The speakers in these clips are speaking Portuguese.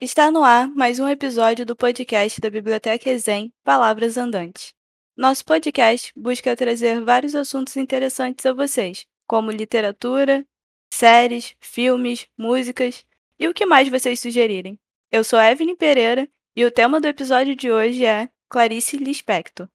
Está no ar mais um episódio do podcast da Biblioteca Exem Palavras Andantes. Nosso podcast busca trazer vários assuntos interessantes a vocês, como literatura, séries, filmes, músicas e o que mais vocês sugerirem. Eu sou Evelyn Pereira e o tema do episódio de hoje é Clarice Lispector.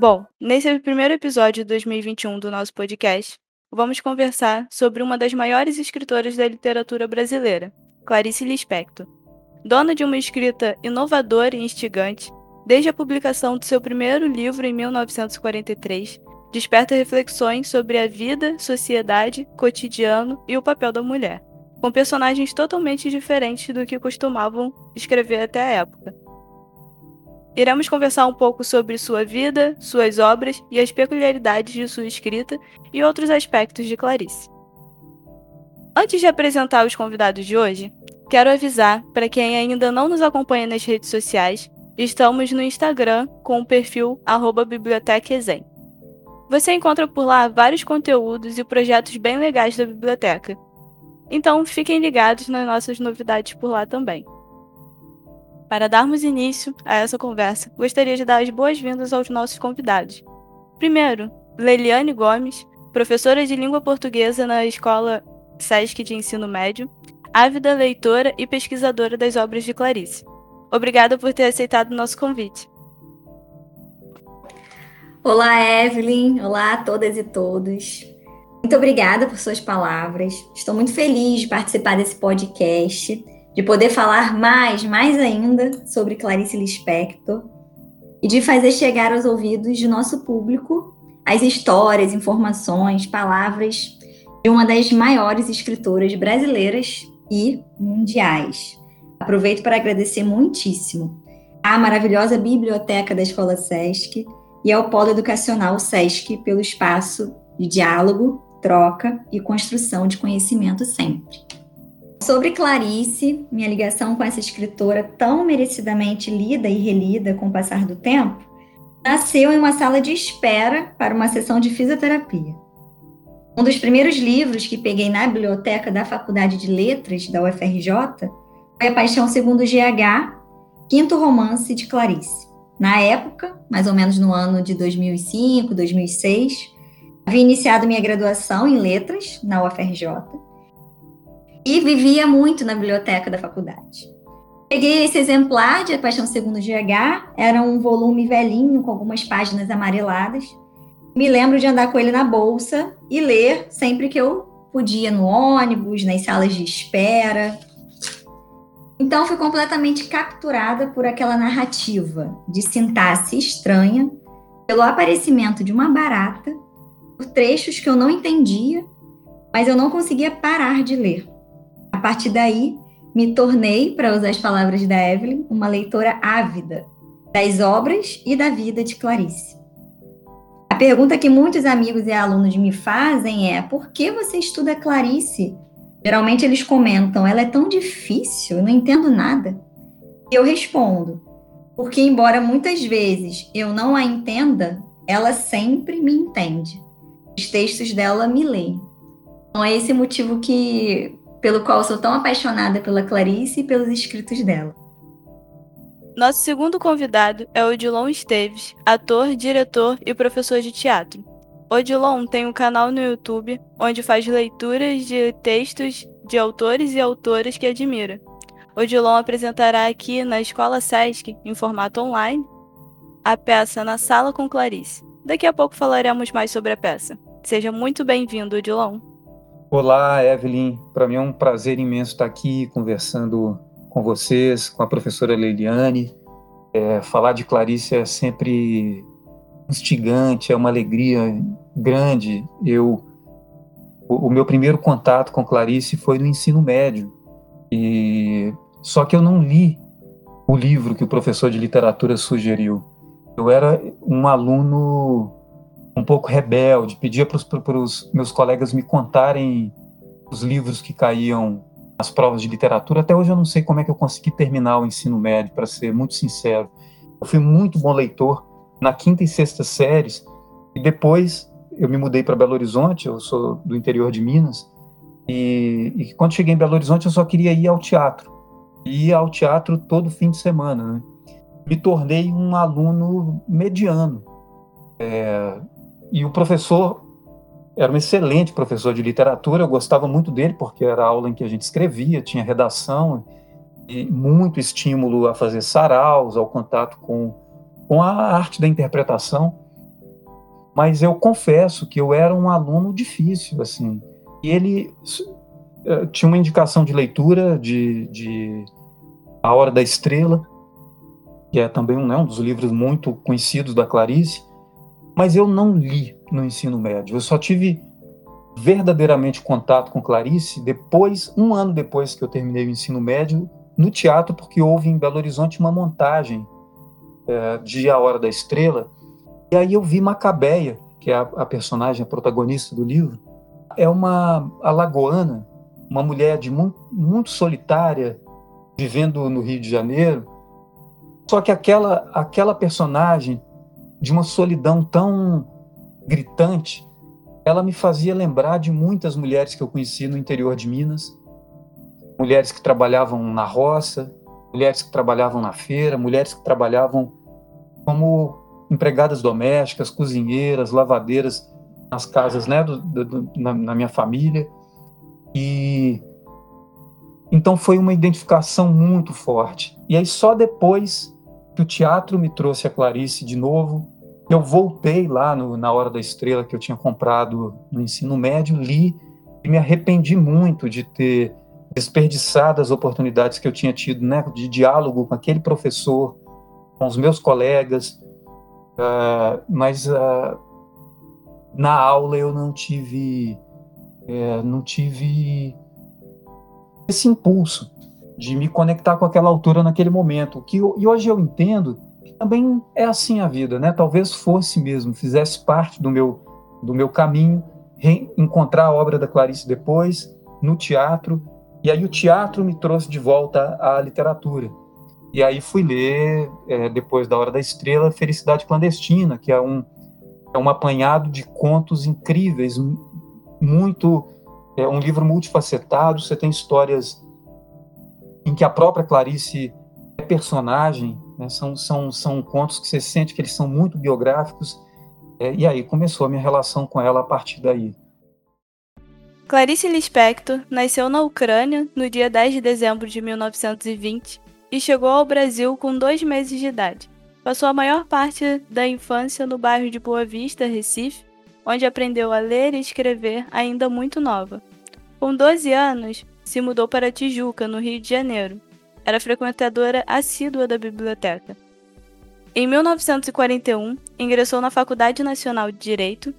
Bom, nesse primeiro episódio de 2021 do nosso podcast, vamos conversar sobre uma das maiores escritoras da literatura brasileira, Clarice Lispector. Dona de uma escrita inovadora e instigante, desde a publicação do seu primeiro livro em 1943, desperta reflexões sobre a vida, sociedade, cotidiano e o papel da mulher, com personagens totalmente diferentes do que costumavam escrever até a época. Iremos conversar um pouco sobre sua vida, suas obras e as peculiaridades de sua escrita e outros aspectos de Clarice. Antes de apresentar os convidados de hoje, quero avisar para quem ainda não nos acompanha nas redes sociais, estamos no Instagram com o perfil @bibliotecaexem. Você encontra por lá vários conteúdos e projetos bem legais da biblioteca. Então, fiquem ligados nas nossas novidades por lá também. Para darmos início a essa conversa, gostaria de dar as boas-vindas aos nossos convidados. Primeiro, Leiliane Gomes, professora de língua portuguesa na Escola SESC de Ensino Médio, ávida leitora e pesquisadora das obras de Clarice. Obrigada por ter aceitado o nosso convite. Olá, Evelyn. Olá a todas e todos. Muito obrigada por suas palavras. Estou muito feliz de participar desse podcast de poder falar mais, mais ainda sobre Clarice Lispector e de fazer chegar aos ouvidos de nosso público as histórias, informações, palavras de uma das maiores escritoras brasileiras e mundiais. Aproveito para agradecer muitíssimo à maravilhosa biblioteca da Escola SESC e ao Polo Educacional SESC pelo espaço de diálogo, troca e construção de conhecimento sempre. Sobre Clarice, minha ligação com essa escritora tão merecidamente lida e relida com o passar do tempo, nasceu em uma sala de espera para uma sessão de fisioterapia. Um dos primeiros livros que peguei na biblioteca da Faculdade de Letras da UFRJ foi A Paixão Segundo GH, quinto romance de Clarice. Na época, mais ou menos no ano de 2005, 2006, havia iniciado minha graduação em letras na UFRJ e vivia muito na biblioteca da faculdade. Peguei esse exemplar de A Paixão Segundo GH, era um volume velhinho com algumas páginas amareladas. Me lembro de andar com ele na bolsa e ler sempre que eu podia no ônibus, nas salas de espera. Então fui completamente capturada por aquela narrativa de sintaxe estranha, pelo aparecimento de uma barata, por trechos que eu não entendia, mas eu não conseguia parar de ler. Partir daí, me tornei, para usar as palavras da Evelyn, uma leitora ávida das obras e da vida de Clarice. A pergunta que muitos amigos e alunos me fazem é: por que você estuda Clarice? Geralmente eles comentam: ela é tão difícil, eu não entendo nada. E eu respondo: porque, embora muitas vezes eu não a entenda, ela sempre me entende. Os textos dela me leem. Então, é esse motivo que pelo qual sou tão apaixonada pela Clarice e pelos escritos dela. Nosso segundo convidado é Odilon Esteves, ator, diretor e professor de teatro. Odilon tem um canal no YouTube onde faz leituras de textos de autores e autoras que admira. Odilon apresentará aqui na Escola Sesc, em formato online, a peça Na Sala com Clarice. Daqui a pouco falaremos mais sobre a peça. Seja muito bem-vindo, Odilon. Olá, Evelyn. Para mim é um prazer imenso estar aqui conversando com vocês, com a professora Leiliane. É, falar de Clarice é sempre instigante, é uma alegria grande. Eu, o, o meu primeiro contato com Clarice foi no ensino médio, e só que eu não li o livro que o professor de literatura sugeriu. Eu era um aluno um pouco rebelde, pedia para os meus colegas me contarem os livros que caíam nas provas de literatura. Até hoje eu não sei como é que eu consegui terminar o ensino médio, para ser muito sincero. Eu fui muito bom leitor. Na quinta e sexta séries, E depois eu me mudei para Belo Horizonte, eu sou do interior de Minas, e, e, quando cheguei em Belo Horizonte eu só queria ir ao teatro. Ia ao teatro todo fim de semana. Né? Me tornei um aluno mediano. É, e o professor era um excelente professor de literatura, eu gostava muito dele porque era a aula em que a gente escrevia, tinha redação e muito estímulo a fazer saraus, ao contato com, com a arte da interpretação. Mas eu confesso que eu era um aluno difícil, assim. E ele uh, tinha uma indicação de leitura de, de A Hora da Estrela, que é também um, né, um dos livros muito conhecidos da Clarice, mas eu não li no ensino médio. Eu só tive verdadeiramente contato com Clarice depois, um ano depois que eu terminei o ensino médio, no teatro, porque houve em Belo Horizonte uma montagem é, de A Hora da Estrela, e aí eu vi Macabeia, que é a, a personagem, a protagonista do livro, é uma alagoana, uma mulher de muito, muito solitária, vivendo no Rio de Janeiro, só que aquela, aquela personagem de uma solidão tão gritante, ela me fazia lembrar de muitas mulheres que eu conheci no interior de Minas, mulheres que trabalhavam na roça, mulheres que trabalhavam na feira, mulheres que trabalhavam como empregadas domésticas, cozinheiras, lavadeiras nas casas, né, do, do, na, na minha família. E então foi uma identificação muito forte. E aí só depois que o teatro me trouxe a Clarice de novo, eu voltei lá no, na Hora da Estrela que eu tinha comprado no ensino médio, li e me arrependi muito de ter desperdiçado as oportunidades que eu tinha tido né, de diálogo com aquele professor, com os meus colegas, uh, mas uh, na aula eu não tive, uh, não tive esse impulso de me conectar com aquela altura naquele momento. Que e hoje eu entendo também é assim a vida, né? Talvez fosse mesmo, fizesse parte do meu do meu caminho, encontrar a obra da Clarice depois no teatro, e aí o teatro me trouxe de volta à literatura. E aí fui ler, é, depois da Hora da Estrela, Felicidade Clandestina, que é um, é um apanhado de contos incríveis, muito. É um livro multifacetado, você tem histórias em que a própria Clarice é personagem, né? São, são, são contos que você sente que eles são muito biográficos. É, e aí começou a minha relação com ela a partir daí. Clarice Lispector nasceu na Ucrânia no dia 10 de dezembro de 1920 e chegou ao Brasil com dois meses de idade. Passou a maior parte da infância no bairro de Boa Vista, Recife, onde aprendeu a ler e escrever ainda muito nova. Com 12 anos, se mudou para Tijuca, no Rio de Janeiro, era frequentadora assídua da biblioteca. Em 1941, ingressou na Faculdade Nacional de Direito.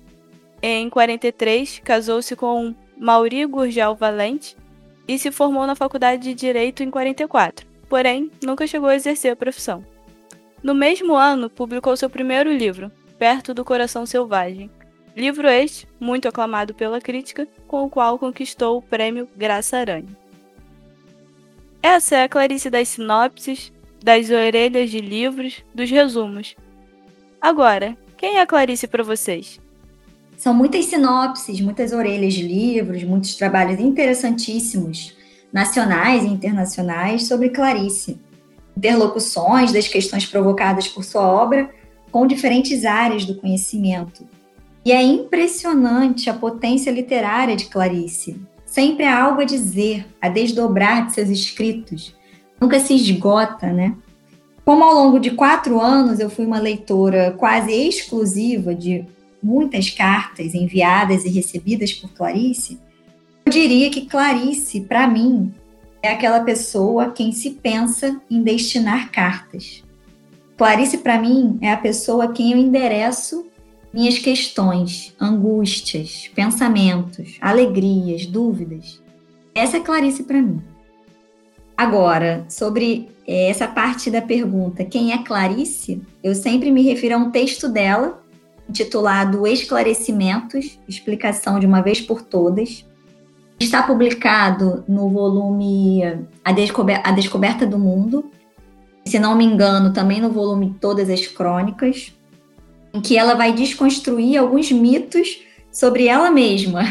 Em 43, casou-se com Mauri Gurgel Valente e se formou na Faculdade de Direito em 44, porém nunca chegou a exercer a profissão. No mesmo ano, publicou seu primeiro livro, Perto do Coração Selvagem. Livro este, muito aclamado pela crítica, com o qual conquistou o prêmio Graça Aranha. Essa é a Clarice das sinopses, das orelhas de livros, dos resumos. Agora, quem é a Clarice para vocês? São muitas sinopses, muitas orelhas de livros, muitos trabalhos interessantíssimos, nacionais e internacionais, sobre Clarice. Interlocuções das questões provocadas por sua obra com diferentes áreas do conhecimento. E é impressionante a potência literária de Clarice, Sempre há algo a dizer, a desdobrar de seus escritos. Nunca se esgota, né? Como ao longo de quatro anos eu fui uma leitora quase exclusiva de muitas cartas enviadas e recebidas por Clarice, eu diria que Clarice, para mim, é aquela pessoa quem se pensa em destinar cartas. Clarice, para mim, é a pessoa a quem eu endereço minhas questões, angústias, pensamentos, alegrias, dúvidas. Essa é Clarice para mim. Agora, sobre é, essa parte da pergunta, quem é Clarice? Eu sempre me refiro a um texto dela, intitulado Esclarecimentos, explicação de uma vez por todas. Está publicado no volume A, Descober a Descoberta do Mundo, se não me engano, também no volume Todas as Crônicas, em que ela vai desconstruir alguns mitos sobre ela mesma.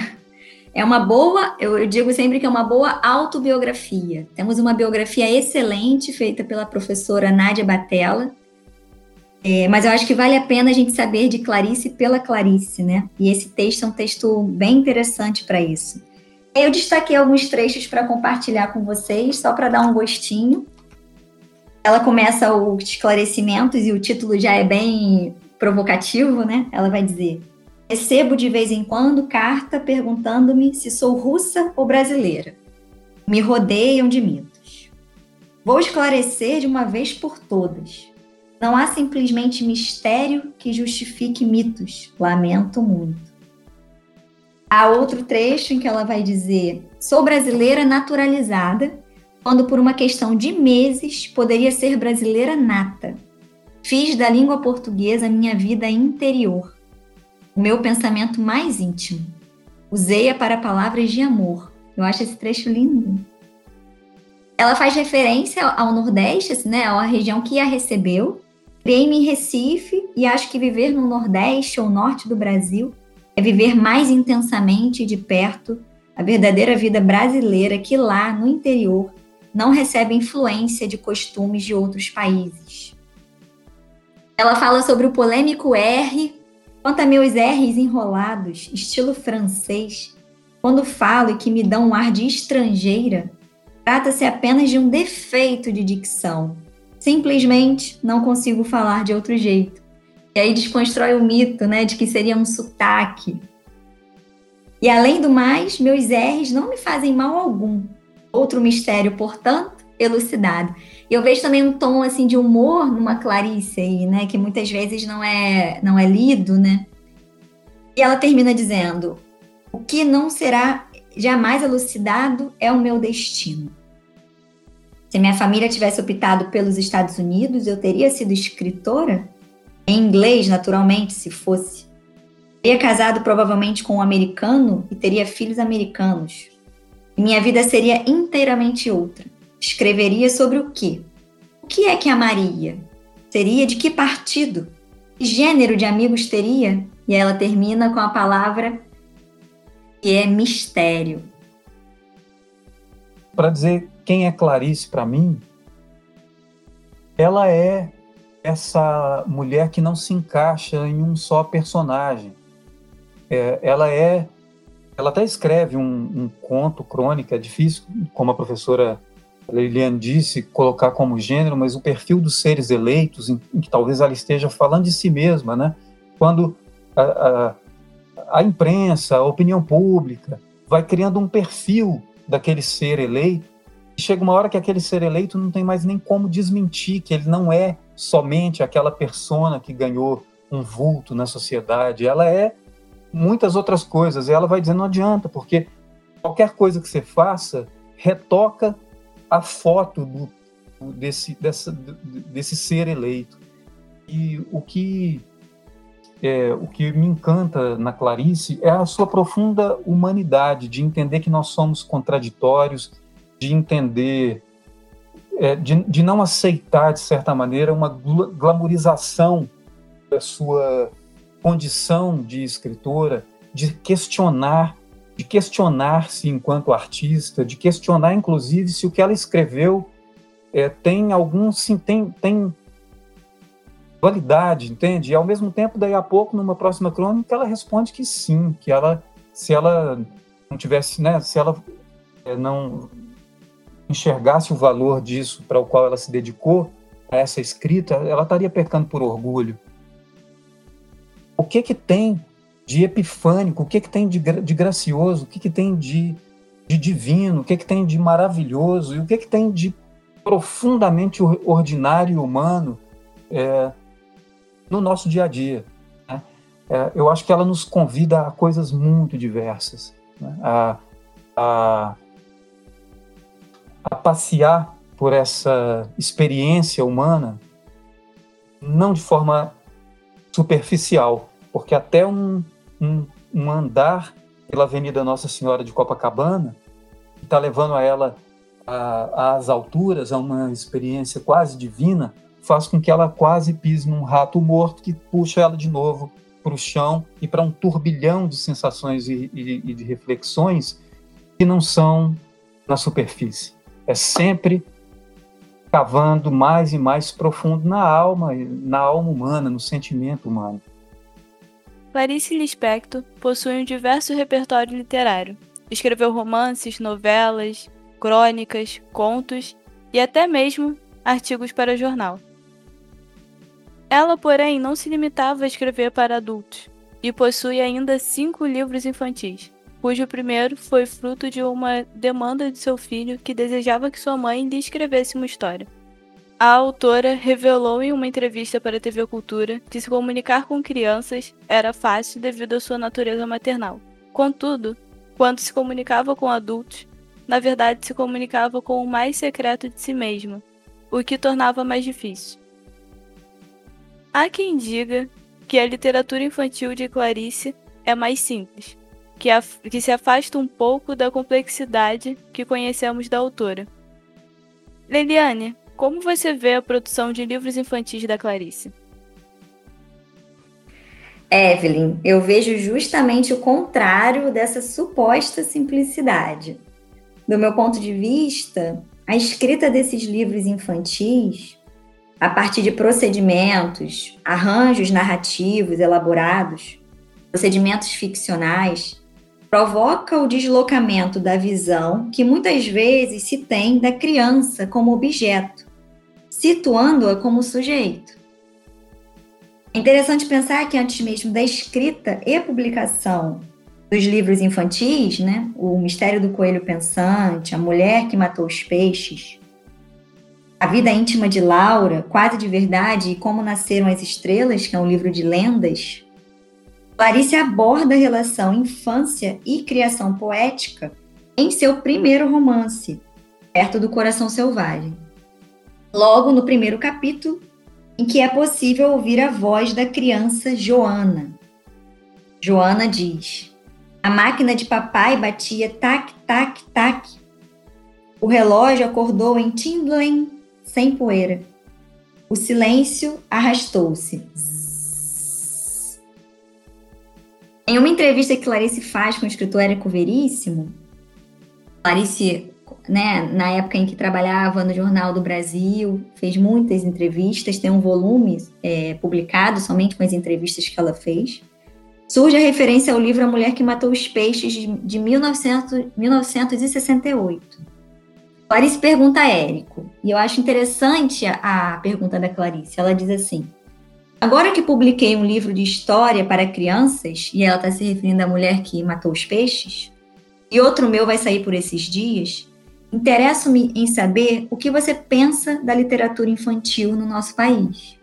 É uma boa, eu, digo sempre que é uma boa autobiografia. Temos uma biografia excelente feita pela professora Nádia Batella, é, mas eu acho que vale a pena a gente saber de Clarice pela Clarice, né? E esse texto é um texto bem interessante para isso. Eu destaquei alguns trechos para compartilhar com vocês, só para dar um gostinho. Ela começa os esclarecimentos e o título já é bem provocativo, né? Ela vai dizer: Recebo de vez em quando carta perguntando-me se sou russa ou brasileira. Me rodeiam de mitos. Vou esclarecer de uma vez por todas. Não há simplesmente mistério que justifique mitos. Lamento muito. Há outro trecho em que ela vai dizer: Sou brasileira naturalizada, quando por uma questão de meses poderia ser brasileira nata. Fiz da língua portuguesa minha vida interior, o meu pensamento mais íntimo. Usei-a para palavras de amor. Eu acho esse trecho lindo. Ela faz referência ao Nordeste, assim, né, à região que a recebeu. Criei-me em Recife e acho que viver no Nordeste ou Norte do Brasil é viver mais intensamente de perto a verdadeira vida brasileira que lá no interior não recebe influência de costumes de outros países. Ela fala sobre o polêmico R, quanto a meus R's enrolados, estilo francês, quando falo e que me dão um ar de estrangeira, trata-se apenas de um defeito de dicção. Simplesmente não consigo falar de outro jeito. E aí desconstrói o mito, né, de que seria um sotaque. E além do mais, meus R's não me fazem mal algum. Outro mistério, portanto, elucidado. E eu vejo também um tom assim de humor numa Clarice aí, né, que muitas vezes não é não é lido, né? E ela termina dizendo: "O que não será jamais elucidado é o meu destino. Se minha família tivesse optado pelos Estados Unidos, eu teria sido escritora em inglês, naturalmente, se fosse. Teria casado provavelmente com um americano e teria filhos americanos. Minha vida seria inteiramente outra. Escreveria sobre o quê? O que é que amaria? Seria de que partido? Que gênero de amigos teria? E ela termina com a palavra que é mistério. Para dizer quem é Clarice para mim, ela é essa mulher que não se encaixa em um só personagem. É, ela é, ela até escreve um, um, conto, crônica, é difícil, como a professora Liliane disse, colocar como gênero, mas o perfil dos seres eleitos, em, em que talvez ela esteja falando de si mesma, né? Quando a, a, a imprensa, a opinião pública, vai criando um perfil daquele ser eleito, e chega uma hora que aquele ser eleito não tem mais nem como desmentir que ele não é somente aquela persona que ganhou um vulto na sociedade, ela é muitas outras coisas. E ela vai dizer: não adianta, porque qualquer coisa que você faça retoca a foto do, desse, dessa, desse ser eleito. E o que, é, o que me encanta na Clarice é a sua profunda humanidade, de entender que nós somos contraditórios, de entender, é, de, de não aceitar, de certa maneira, uma glamorização da sua condição de escritora, de questionar de questionar-se enquanto artista, de questionar, inclusive, se o que ela escreveu é, tem algum, sim, tem, tem validade, entende? E ao mesmo tempo, daí a pouco, numa próxima crônica, ela responde que sim, que ela, se ela não tivesse, né, se ela é, não enxergasse o valor disso para o qual ela se dedicou a essa escrita, ela estaria pecando por orgulho. O que que tem de epifânico, o que, que tem de, de gracioso, o que, que tem de, de divino, o que, que tem de maravilhoso e o que, que tem de profundamente ordinário e humano é, no nosso dia a dia. Né? É, eu acho que ela nos convida a coisas muito diversas, né? a, a, a passear por essa experiência humana, não de forma superficial, porque até um, um, um andar pela Avenida Nossa Senhora de Copacabana, que está levando a ela às alturas, a uma experiência quase divina, faz com que ela quase pise num rato morto que puxa ela de novo para o chão e para um turbilhão de sensações e, e, e de reflexões que não são na superfície. É sempre cavando mais e mais profundo na alma, na alma humana, no sentimento humano. Clarice Lispector possui um diverso repertório literário. Escreveu romances, novelas, crônicas, contos e até mesmo artigos para jornal. Ela, porém, não se limitava a escrever para adultos e possui ainda cinco livros infantis, cujo primeiro foi fruto de uma demanda de seu filho que desejava que sua mãe lhe escrevesse uma história. A autora revelou em uma entrevista para a TV Cultura que se comunicar com crianças era fácil devido à sua natureza maternal. Contudo, quando se comunicava com adultos, na verdade se comunicava com o mais secreto de si mesma, o que tornava mais difícil. Há quem diga que a literatura infantil de Clarice é mais simples, que, que se afasta um pouco da complexidade que conhecemos da autora. Leliane, como você vê a produção de livros infantis da Clarice? Evelyn, eu vejo justamente o contrário dessa suposta simplicidade. Do meu ponto de vista, a escrita desses livros infantis, a partir de procedimentos, arranjos narrativos elaborados, procedimentos ficcionais, provoca o deslocamento da visão que muitas vezes se tem da criança como objeto, situando-a como sujeito. É interessante pensar que antes mesmo da escrita e publicação dos livros infantis, né, o Mistério do Coelho Pensante, A Mulher que Matou os Peixes, A Vida Íntima de Laura, Quase de Verdade e Como Nasceram as Estrelas, que é um livro de lendas, Clarice aborda a relação infância e criação poética em seu primeiro romance, Perto do Coração Selvagem logo no primeiro capítulo, em que é possível ouvir a voz da criança Joana. Joana diz: A máquina de papai batia tac, tac, tac. O relógio acordou em Tindlen, sem poeira. O silêncio arrastou-se. Em uma entrevista que Clarice faz com o escritor Érico Veríssimo, Clarice né, na época em que trabalhava no Jornal do Brasil, fez muitas entrevistas, tem um volume é, publicado somente com as entrevistas que ela fez. Surge a referência ao livro A Mulher que Matou os Peixes, de, de 1900, 1968. Clarice pergunta a Érico, e eu acho interessante a, a pergunta da Clarice. Ela diz assim: Agora que publiquei um livro de história para crianças, e ela está se referindo à mulher que matou os peixes, e outro meu vai sair por esses dias, Interesso-me em saber o que você pensa da literatura infantil no nosso país.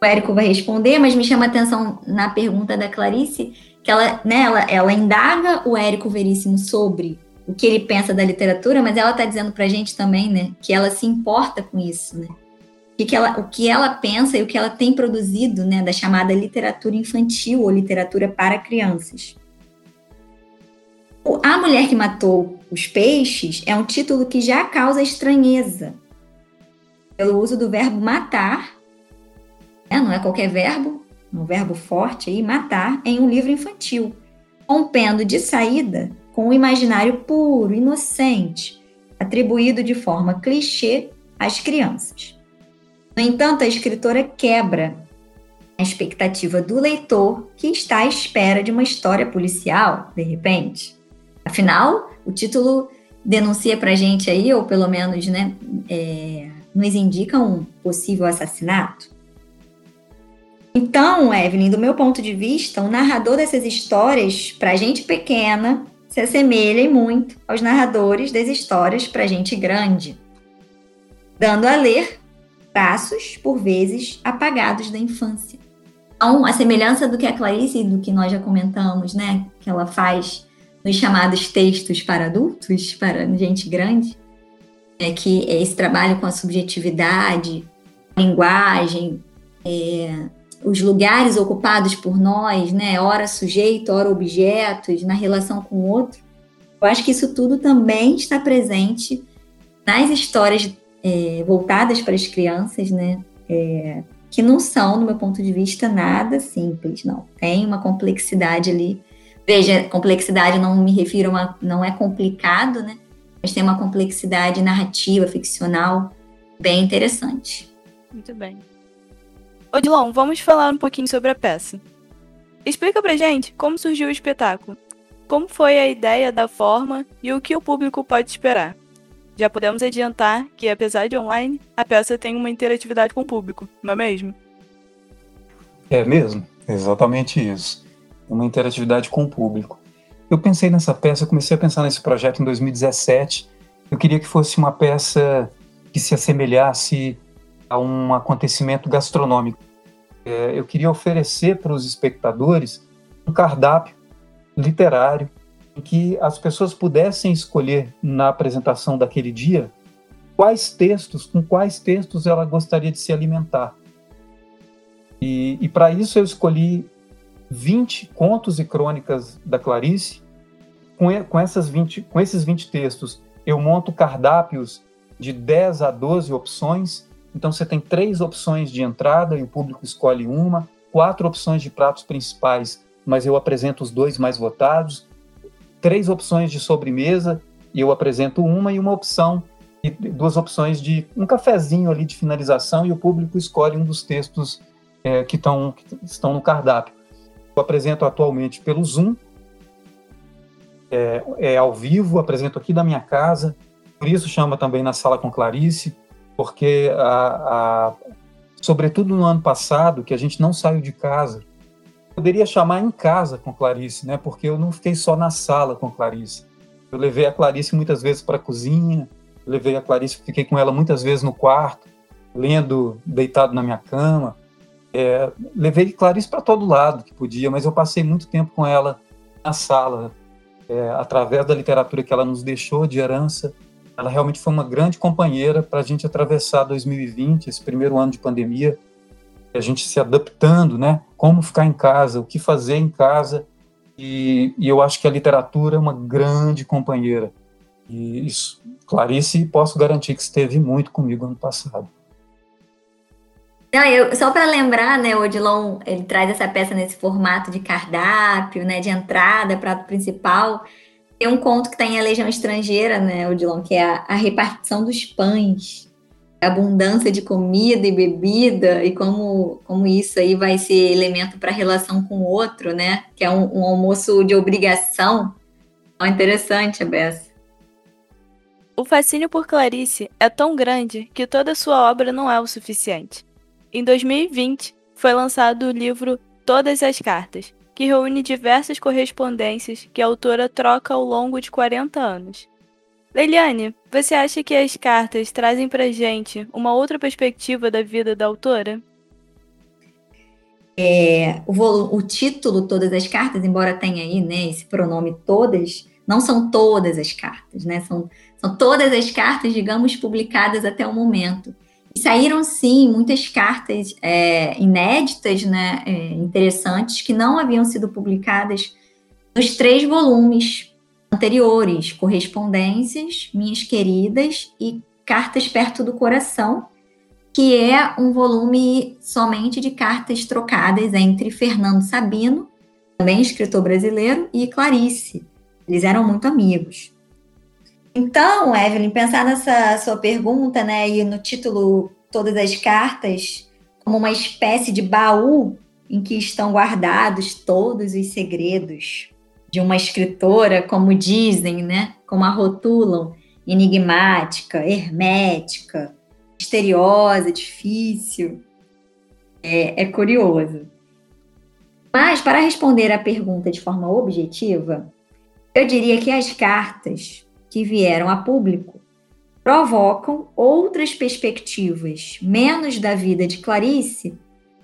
O Érico vai responder, mas me chama a atenção na pergunta da Clarice, que ela, né, ela, ela indaga o Érico Veríssimo sobre o que ele pensa da literatura, mas ela está dizendo para a gente também, né, que ela se importa com isso, né? O que, ela, o que ela pensa e o que ela tem produzido, né, da chamada literatura infantil ou literatura para crianças. A Mulher que Matou os Peixes é um título que já causa estranheza, pelo uso do verbo matar, né? não é qualquer verbo, um verbo forte aí, matar, em um livro infantil, rompendo de saída com o imaginário puro, inocente, atribuído de forma clichê às crianças. No entanto, a escritora quebra a expectativa do leitor que está à espera de uma história policial, de repente. Afinal, o título denuncia para gente aí, ou pelo menos né, é, nos indica um possível assassinato. Então, Evelyn, do meu ponto de vista, o narrador dessas histórias, para gente pequena, se assemelha muito aos narradores das histórias para gente grande, dando a ler traços, por vezes, apagados da infância. Então, a semelhança do que a Clarice e do que nós já comentamos, né, que ela faz nos chamados textos para adultos, para gente grande, é que esse trabalho com a subjetividade, a linguagem, é, os lugares ocupados por nós, né, ora sujeito, ora objetos, na relação com o outro, eu acho que isso tudo também está presente nas histórias é, voltadas para as crianças, né? É, que não são, do meu ponto de vista, nada simples, não. Tem uma complexidade ali. Veja, complexidade não me refiro a uma, não é complicado, né? Mas tem uma complexidade narrativa, ficcional, bem interessante. Muito bem. Odilon, vamos falar um pouquinho sobre a peça. Explica pra gente como surgiu o espetáculo, como foi a ideia da forma e o que o público pode esperar. Já podemos adiantar que, apesar de online, a peça tem uma interatividade com o público, não é mesmo? É mesmo, exatamente isso. Uma interatividade com o público. Eu pensei nessa peça, comecei a pensar nesse projeto em 2017. Eu queria que fosse uma peça que se assemelhasse a um acontecimento gastronômico. É, eu queria oferecer para os espectadores um cardápio literário em que as pessoas pudessem escolher na apresentação daquele dia quais textos, com quais textos ela gostaria de se alimentar. E, e para isso eu escolhi 20 contos e crônicas da Clarice. Com, com, essas 20, com esses 20 textos, eu monto cardápios de 10 a 12 opções. Então você tem três opções de entrada e o público escolhe uma, quatro opções de pratos principais, mas eu apresento os dois mais votados, três opções de sobremesa e eu apresento uma e uma opção e duas opções de um cafezinho ali de finalização e o público escolhe um dos textos é, que, tão, que estão no cardápio. Eu apresento atualmente pelo Zoom, é, é, ao vivo, apresento aqui da minha casa, por isso chama também na sala com Clarice, porque a, a, sobretudo no ano passado, que a gente não saiu de casa, poderia chamar em casa com Clarice, né? Porque eu não fiquei só na sala com Clarice. Eu levei a Clarice muitas vezes para a cozinha, levei a Clarice, fiquei com ela muitas vezes no quarto, lendo deitado na minha cama. É, levei Clarice para todo lado que podia, mas eu passei muito tempo com ela na sala, é, através da literatura que ela nos deixou de herança. Ela realmente foi uma grande companheira para a gente atravessar 2020, esse primeiro ano de pandemia, a gente se adaptando, né? Como ficar em casa, o que fazer em casa. E, e eu acho que a literatura é uma grande companheira. E isso, Clarice, posso garantir que esteve muito comigo ano passado. Não, eu, só para lembrar, né, o Odilon, ele traz essa peça nesse formato de cardápio, né, de entrada, prato principal. Tem um conto que está em A Legião Estrangeira, né, Odilon, que é a, a repartição dos pães abundância de comida e bebida e como, como isso aí vai ser elemento para a relação com o outro, né? Que é um, um almoço de obrigação. É interessante a Bessa. O fascínio por Clarice é tão grande que toda sua obra não é o suficiente. Em 2020, foi lançado o livro Todas as Cartas, que reúne diversas correspondências que a autora troca ao longo de 40 anos. Leiliane, você acha que as cartas trazem pra gente uma outra perspectiva da vida da autora? É, o, o, título Todas as Cartas, embora tenha aí né, esse pronome todas, não são todas as cartas, né? São, são todas as cartas, digamos, publicadas até o momento. E saíram, sim, muitas cartas é, inéditas, né, é, interessantes, que não haviam sido publicadas nos três volumes anteriores, correspondências, minhas queridas e cartas perto do coração, que é um volume somente de cartas trocadas entre Fernando Sabino, também escritor brasileiro, e Clarice. Eles eram muito amigos. Então, Evelyn, pensar nessa sua pergunta, né, e no título Todas as Cartas, como uma espécie de baú em que estão guardados todos os segredos de uma escritora, como dizem, né? Como a rotulam, enigmática, hermética, misteriosa, difícil. É, é curioso. Mas, para responder à pergunta de forma objetiva, eu diria que as cartas que vieram a público provocam outras perspectivas, menos da vida de Clarice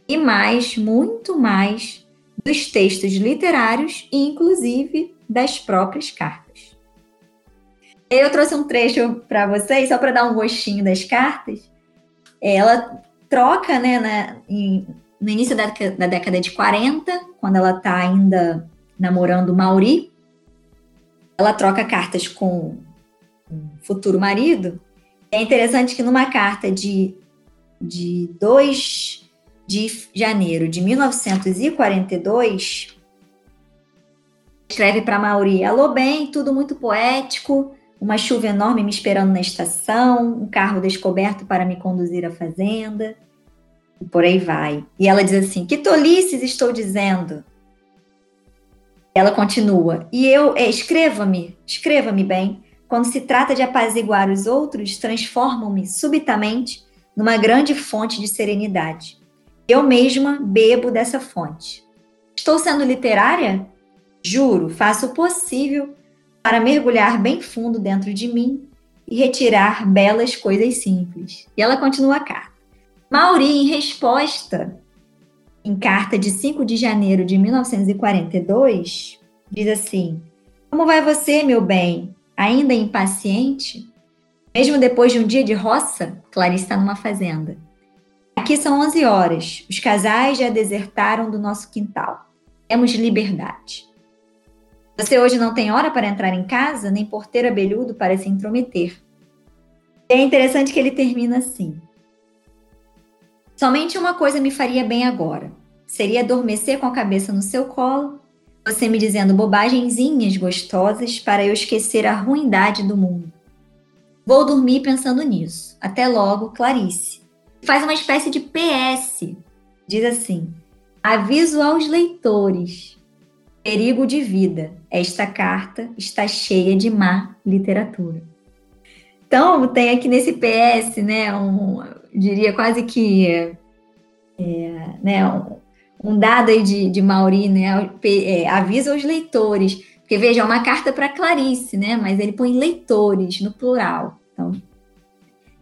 e mais, muito mais, dos textos literários e, inclusive, das próprias cartas. Eu trouxe um trecho para vocês, só para dar um gostinho das cartas. Ela troca, né, na, em, no início da, da, década de 40, quando ela está ainda namorando Mauri, ela troca cartas com o futuro marido É interessante que numa carta de, de 2 de janeiro de 1942, escreve para Mauri: Alô, bem, tudo muito poético, uma chuva enorme me esperando na estação, um carro descoberto para me conduzir à fazenda, e por aí vai. E ela diz assim: Que tolices estou dizendo? Ela continua: E eu, é, escreva-me, escreva-me bem. Quando se trata de apaziguar os outros, transformam-me subitamente numa grande fonte de serenidade. Eu mesma bebo dessa fonte. Estou sendo literária? Juro, faço o possível para mergulhar bem fundo dentro de mim e retirar belas coisas simples. E ela continua a carta. Mauri, em resposta, em carta de 5 de janeiro de 1942, diz assim: Como vai você, meu bem? Ainda impaciente? Mesmo depois de um dia de roça, Clarice está numa fazenda. Aqui são 11 horas. Os casais já desertaram do nosso quintal. Temos liberdade. Você hoje não tem hora para entrar em casa, nem porteiro abelhudo para se intrometer. E é interessante que ele termina assim. Somente uma coisa me faria bem agora. Seria adormecer com a cabeça no seu colo, você me dizendo bobagenzinhas gostosas para eu esquecer a ruindade do mundo. Vou dormir pensando nisso. Até logo, Clarice faz uma espécie de PS. Diz assim: aviso aos leitores. Perigo de vida. Esta carta está cheia de má literatura. Então, tem aqui nesse PS, né, um, diria quase que é, né, um, um, dado aí de, de Mauri, né, é, avisa aos leitores, porque veja, é uma carta para Clarice, né, mas ele põe leitores no plural. Então,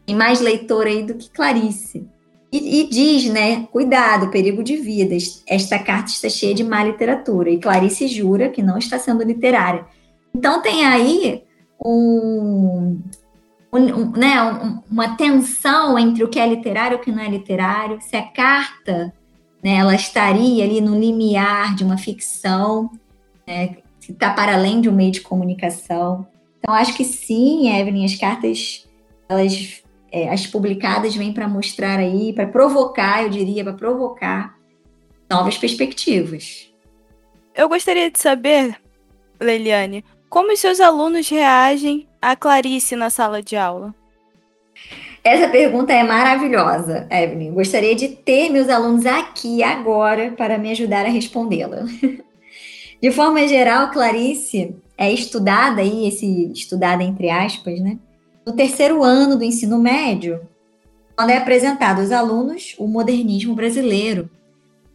tem mais leitor aí do que Clarice. E, e, diz, né, cuidado, perigo de vida, esta carta está cheia de má literatura. E Clarice jura que não está sendo literária. Então tem aí um, um, um, né, uma tensão entre o que é literário e o que não é literário. Se a carta né, ela estaria ali no limiar de uma ficção, né, que está para além de um meio de comunicação. Então, acho que sim, Evelyn, as cartas elas é, as publicadas vêm para mostrar aí, para provocar, eu diria, para provocar novas perspectivas. Eu gostaria de saber, Leiliane, como os seus alunos reagem a Clarice na sala de aula? Essa pergunta é maravilhosa, Evelyn. Gostaria de ter meus alunos aqui agora para me ajudar a respondê-la. De forma geral, Clarice é estudada aí, esse estudada entre aspas, né? no terceiro ano do ensino médio, quando é apresentado aos alunos o modernismo brasileiro,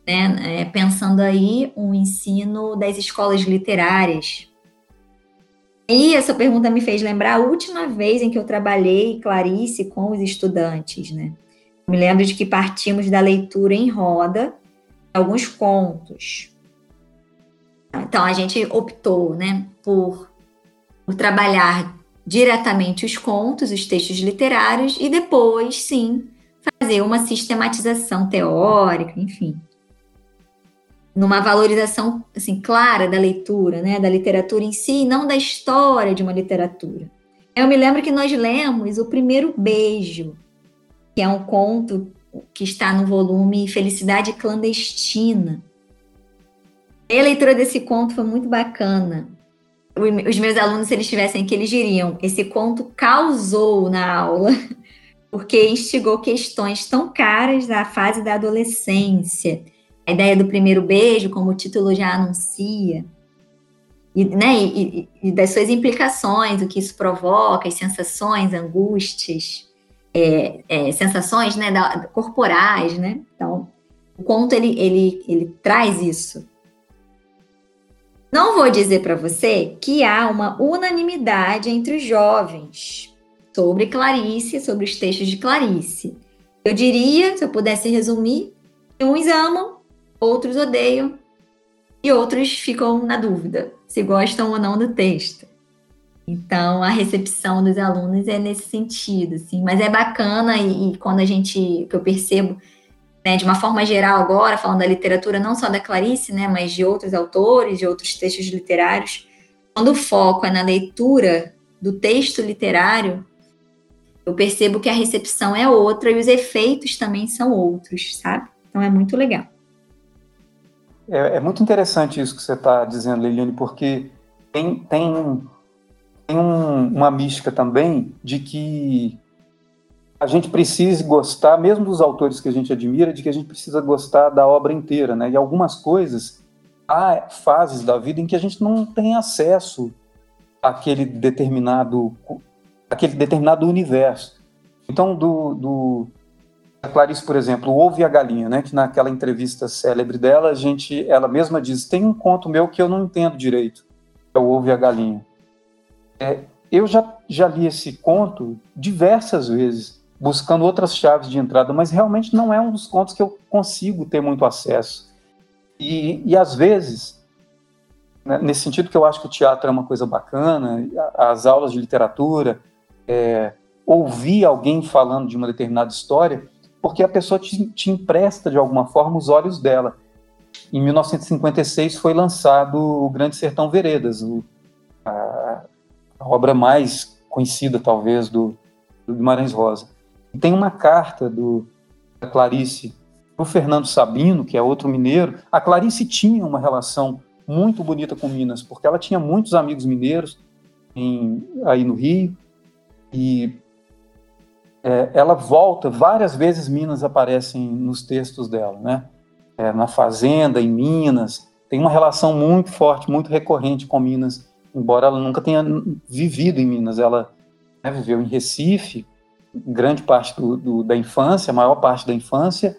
né, é, pensando aí um ensino das escolas literárias. E essa pergunta me fez lembrar a última vez em que eu trabalhei Clarice com os estudantes, né? me lembro de que partimos da leitura em roda, alguns contos. Então a gente optou, né, por, por trabalhar diretamente os contos, os textos literários, e depois, sim, fazer uma sistematização teórica, enfim. Numa valorização assim, clara da leitura, né, da literatura em si, não da história de uma literatura. Eu me lembro que nós lemos O Primeiro Beijo, que é um conto que está no volume Felicidade Clandestina. E a leitura desse conto foi muito bacana, os meus alunos, se eles tivessem que eles diriam, esse conto causou na aula, porque instigou questões tão caras da fase da adolescência. A ideia do primeiro beijo, como o título já anuncia, e, né, e, e das suas implicações, o que isso provoca, as sensações, angústias, é, é, sensações né, da, corporais, né? Então, o conto, ele, ele, ele traz isso. Não vou dizer para você que há uma unanimidade entre os jovens sobre Clarice, sobre os textos de Clarice. Eu diria, se eu pudesse resumir, que uns amam, outros odeiam e outros ficam na dúvida se gostam ou não do texto. Então, a recepção dos alunos é nesse sentido, assim. Mas é bacana e, e quando a gente, que eu percebo né, de uma forma geral agora, falando da literatura não só da Clarice, né, mas de outros autores, de outros textos literários, quando o foco é na leitura do texto literário, eu percebo que a recepção é outra e os efeitos também são outros, sabe? Então é muito legal. É, é muito interessante isso que você está dizendo, Leiliane, porque tem, tem, tem um, uma mística também de que a gente precisa gostar, mesmo dos autores que a gente admira, de que a gente precisa gostar da obra inteira, né? E algumas coisas, há fases da vida em que a gente não tem acesso àquele determinado, àquele determinado universo. Então, do, do a Clarice, por exemplo, o Ovo e a Galinha, né? Que naquela entrevista célebre dela, a gente, ela mesma diz, tem um conto meu que eu não entendo direito, é o Ovo e a Galinha. É, eu já, já li esse conto diversas vezes buscando outras chaves de entrada, mas realmente não é um dos contos que eu consigo ter muito acesso. E, e às vezes, né, nesse sentido que eu acho que o teatro é uma coisa bacana, as aulas de literatura, é, ouvir alguém falando de uma determinada história, porque a pessoa te, te empresta de alguma forma os olhos dela. Em 1956 foi lançado o Grande Sertão Veredas, o, a, a, obra mais conhecida, talvez, do, do Guimarães Rosa. E tem uma carta do, da Clarice para o Fernando Sabino, que é outro mineiro. A Clarice tinha uma relação muito bonita com Minas, porque ela tinha muitos amigos mineiros em, aí no Rio. E é, ela volta, várias vezes Minas aparecem nos textos dela, né? É, na Fazenda, em Minas. Tem uma relação muito forte, muito recorrente com Minas, embora ela nunca tenha vivido em Minas. Ela né, viveu em Recife, grande parte do, do, da infância, a maior parte da infância,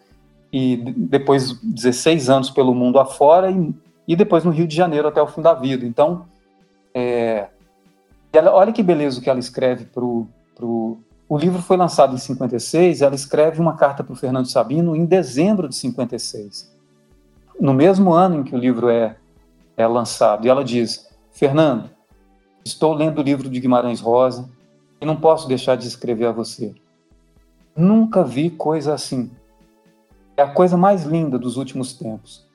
e depois 16 anos pelo mundo afora, e, e depois no Rio de Janeiro até o fim da vida. Então, é, ela, olha que beleza o que ela escreve para o. O livro foi lançado em 56, ela escreve uma carta para o Fernando Sabino em dezembro de 56. No mesmo ano em que o livro é, é lançado. E ela diz: Fernando, estou lendo o livro de Guimarães Rosa, e não posso deixar de escrever a você. Nunca vi coisa assim. É a coisa mais linda dos últimos tempos.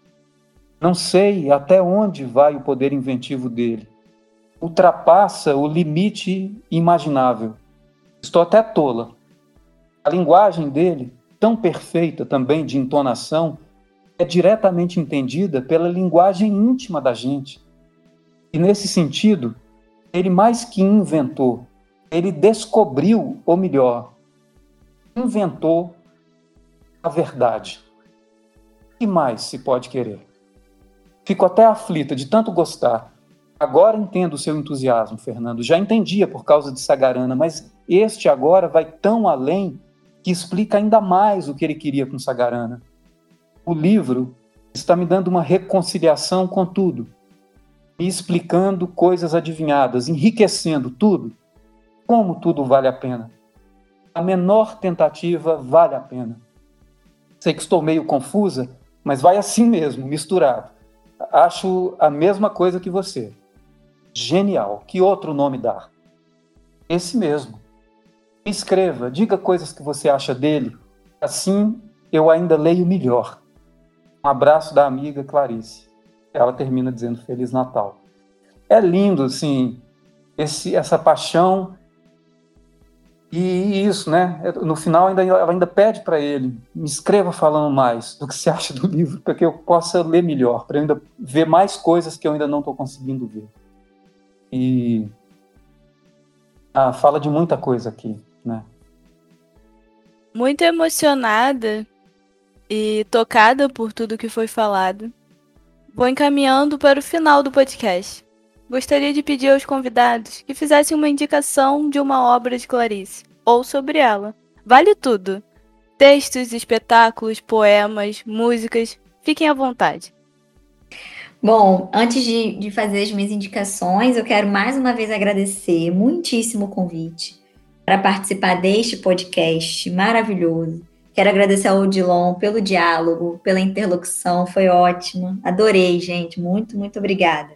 Não sei até onde vai o poder inventivo dele. Ultrapassa o limite imaginável. Estou até tola. A linguagem dele, tão perfeita também de entonação, é diretamente entendida pela linguagem íntima da gente. E nesse sentido, ele mais que inventou, ele descobriu, ou melhor, inventou a verdade. O que mais se pode querer? Fico até aflita de tanto gostar. Agora entendo o seu entusiasmo, Fernando. Já entendia por causa de Sagarana, mas este agora vai tão além que explica ainda mais o que ele queria com Sagarana. O livro está me dando uma reconciliação com tudo, me explicando coisas adivinhadas, enriquecendo tudo como tudo vale a pena. A menor tentativa vale a pena. Sei que estou meio confusa, mas vai assim mesmo, misturado. Acho a mesma coisa que você. Genial. Que outro nome dar? Esse mesmo. Escreva, diga coisas que você acha dele. Assim eu ainda leio melhor. Um abraço da amiga Clarice. Ela termina dizendo Feliz Natal. É lindo, assim, esse, essa paixão e isso, né? No final, ainda, ela ainda pede para ele: me escreva falando mais do que você acha do livro, para que eu possa ler melhor, para eu ainda ver mais coisas que eu ainda não estou conseguindo ver. E ah, fala de muita coisa aqui, né? Muito emocionada e tocada por tudo que foi falado. Vou encaminhando para o final do podcast gostaria de pedir aos convidados que fizessem uma indicação de uma obra de Clarice, ou sobre ela. Vale tudo. Textos, espetáculos, poemas, músicas, fiquem à vontade. Bom, antes de, de fazer as minhas indicações, eu quero mais uma vez agradecer muitíssimo o convite para participar deste podcast maravilhoso. Quero agradecer ao Odilon pelo diálogo, pela interlocução, foi ótimo. Adorei, gente. Muito, muito obrigada.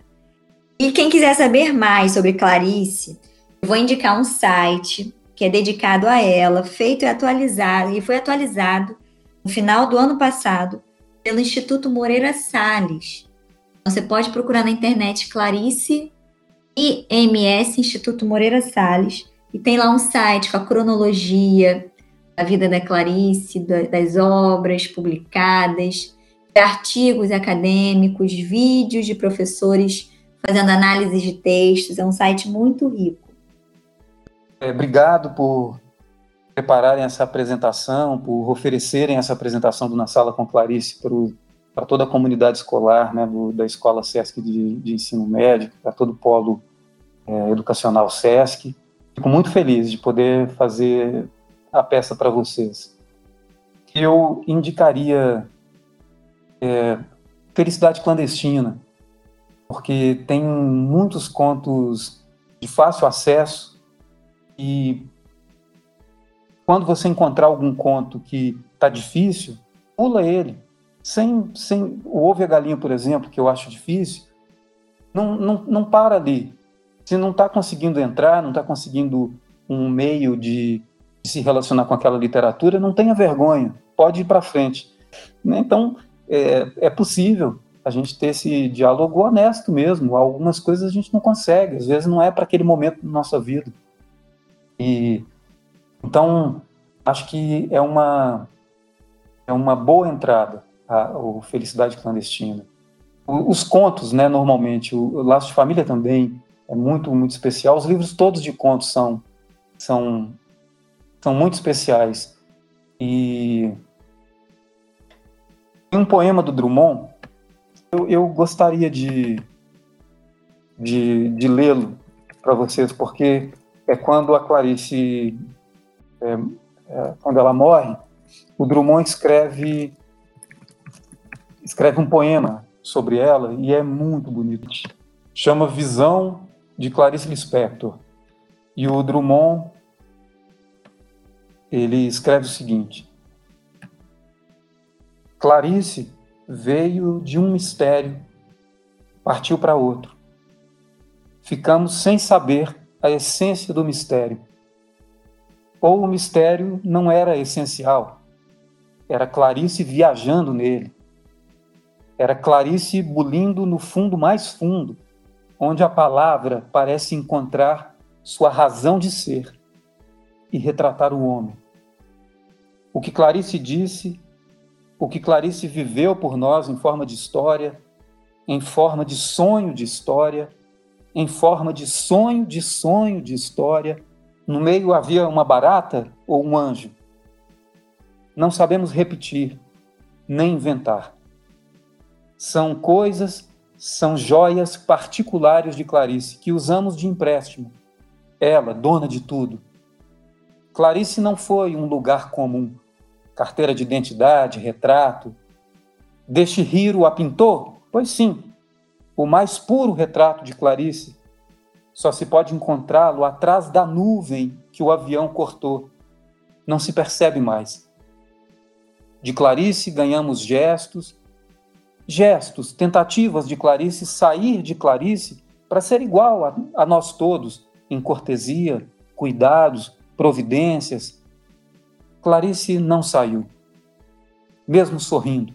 E quem quiser saber mais sobre Clarice, vou indicar um site que é dedicado a ela, feito e atualizado, e foi atualizado no final do ano passado pelo Instituto Moreira Salles. Você pode procurar na internet Clarice IMS Instituto Moreira Salles. E tem lá um site com a cronologia da vida da Clarice, das obras publicadas, artigos acadêmicos, vídeos de professores fazendo análise de textos. É um site muito rico. É, obrigado por prepararem essa apresentação, por oferecerem essa apresentação do Na Sala com Clarice para toda a comunidade escolar né, do, da Escola SESC de, de Ensino Médio, para todo o polo é, educacional SESC. Fico muito feliz de poder fazer a peça para vocês. Eu indicaria é, Felicidade Clandestina, porque tem muitos contos de fácil acesso e quando você encontrar algum conto que está difícil, pula ele. Sem, sem o Ovo e a Galinha, por exemplo, que eu acho difícil, não, não, não para ali. Se não está conseguindo entrar, não está conseguindo um meio de, se relacionar com aquela literatura, não tenha vergonha, pode ir para frente. Né? Então, é, é possível a gente ter esse diálogo honesto mesmo. Algumas coisas a gente não consegue, às vezes não é para aquele momento da nossa vida. E então acho que é uma é uma boa entrada a, Felicidade Clandestina. O, os contos, né, normalmente, o Laço de Família também é muito muito especial. Os livros todos de contos são são são muito especiais e tem um poema do Drummond, eu, eu gostaria de, de, de lê-lo para vocês, porque é quando a Clarice, é, é, quando ela morre, o Drummond escreve, escreve um poema sobre ela e é muito bonito. Chama Visão de Clarice Lispector. E o Drummond ele escreve o seguinte: Clarice veio de um mistério, partiu para outro. Ficamos sem saber a essência do mistério. Ou o mistério não era essencial, era Clarice viajando nele. Era Clarice bulindo no fundo mais fundo, onde a palavra parece encontrar sua razão de ser e retratar o homem. O que Clarice disse o que Clarice viveu por nós em forma de história, em forma de sonho de história, em forma de sonho de sonho de história. No meio havia uma barata ou um anjo. Não sabemos repetir, nem inventar. São coisas, são joias particulares de Clarice que usamos de empréstimo. Ela, dona de tudo. Clarice não foi um lugar comum carteira de identidade, retrato. Deste Hiro a pintou? Pois sim, o mais puro retrato de Clarice. Só se pode encontrá-lo atrás da nuvem que o avião cortou. Não se percebe mais. De Clarice ganhamos gestos, gestos, tentativas de Clarice sair de Clarice para ser igual a, a nós todos, em cortesia, cuidados, providências, Clarice não saiu, mesmo sorrindo.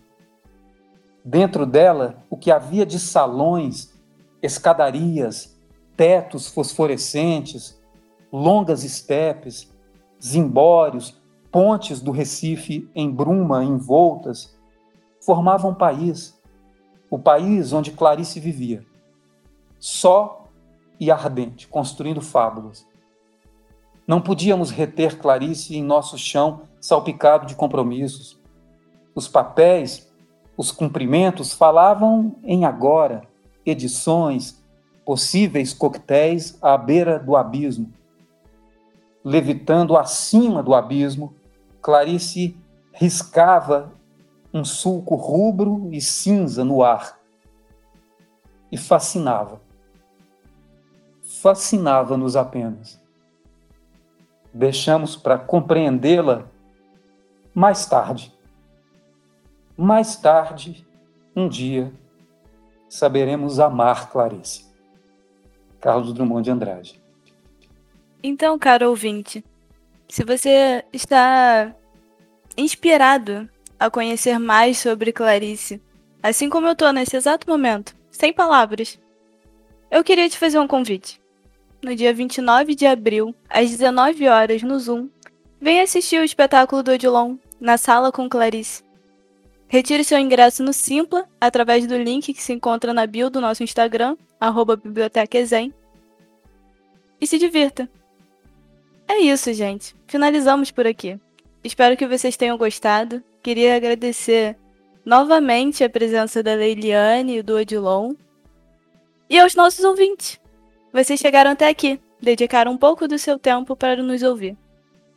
Dentro dela, o que havia de salões, escadarias, tetos fosforescentes, longas estepes, zimbórios, pontes do Recife em bruma envoltas, formavam um país, o país onde Clarice vivia, só e ardente, construindo fábulas. Não podíamos reter Clarice em nosso chão salpicado de compromissos. Os papéis, os cumprimentos falavam em agora, edições, possíveis coquetéis à beira do abismo. Levitando acima do abismo, Clarice riscava um sulco rubro e cinza no ar. E fascinava. Fascinava-nos apenas deixamos para compreendê-la mais tarde. Mais tarde, um dia, saberemos amar Clarice. Carlos Drummond de Andrade. Então, caro ouvinte, se você está inspirado a conhecer mais sobre Clarice, assim como eu estou nesse exato momento, sem palavras, eu queria te fazer um convite. no dia 29 de abril, às 19 horas, no Zoom, venha assistir o espetáculo do Odilon, na sala com Clarice. Retire seu ingresso no Simpla, através do link que se encontra na bio do nosso Instagram, arroba bibliotecaexem. E se divirta! É isso, gente. Finalizamos por aqui. Espero que vocês tenham gostado. Queria agradecer novamente a presença da Leiliane e do Odilon. E aos nossos ouvintes. Vocês chegaram até aqui, dedicaram um pouco do seu tempo para nos ouvir.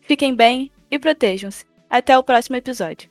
Fiquem bem e protejam-se. Até o próximo episódio.